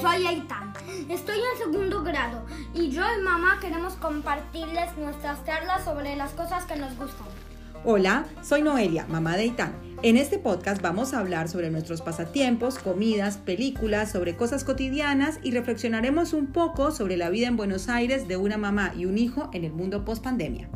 soy Aitán, Estoy en segundo grado y yo y mamá queremos compartirles nuestras charlas sobre las cosas que nos gustan. Hola, soy Noelia, mamá de Aitán. En este podcast vamos a hablar sobre nuestros pasatiempos, comidas, películas, sobre cosas cotidianas y reflexionaremos un poco sobre la vida en Buenos Aires de una mamá y un hijo en el mundo post pandemia.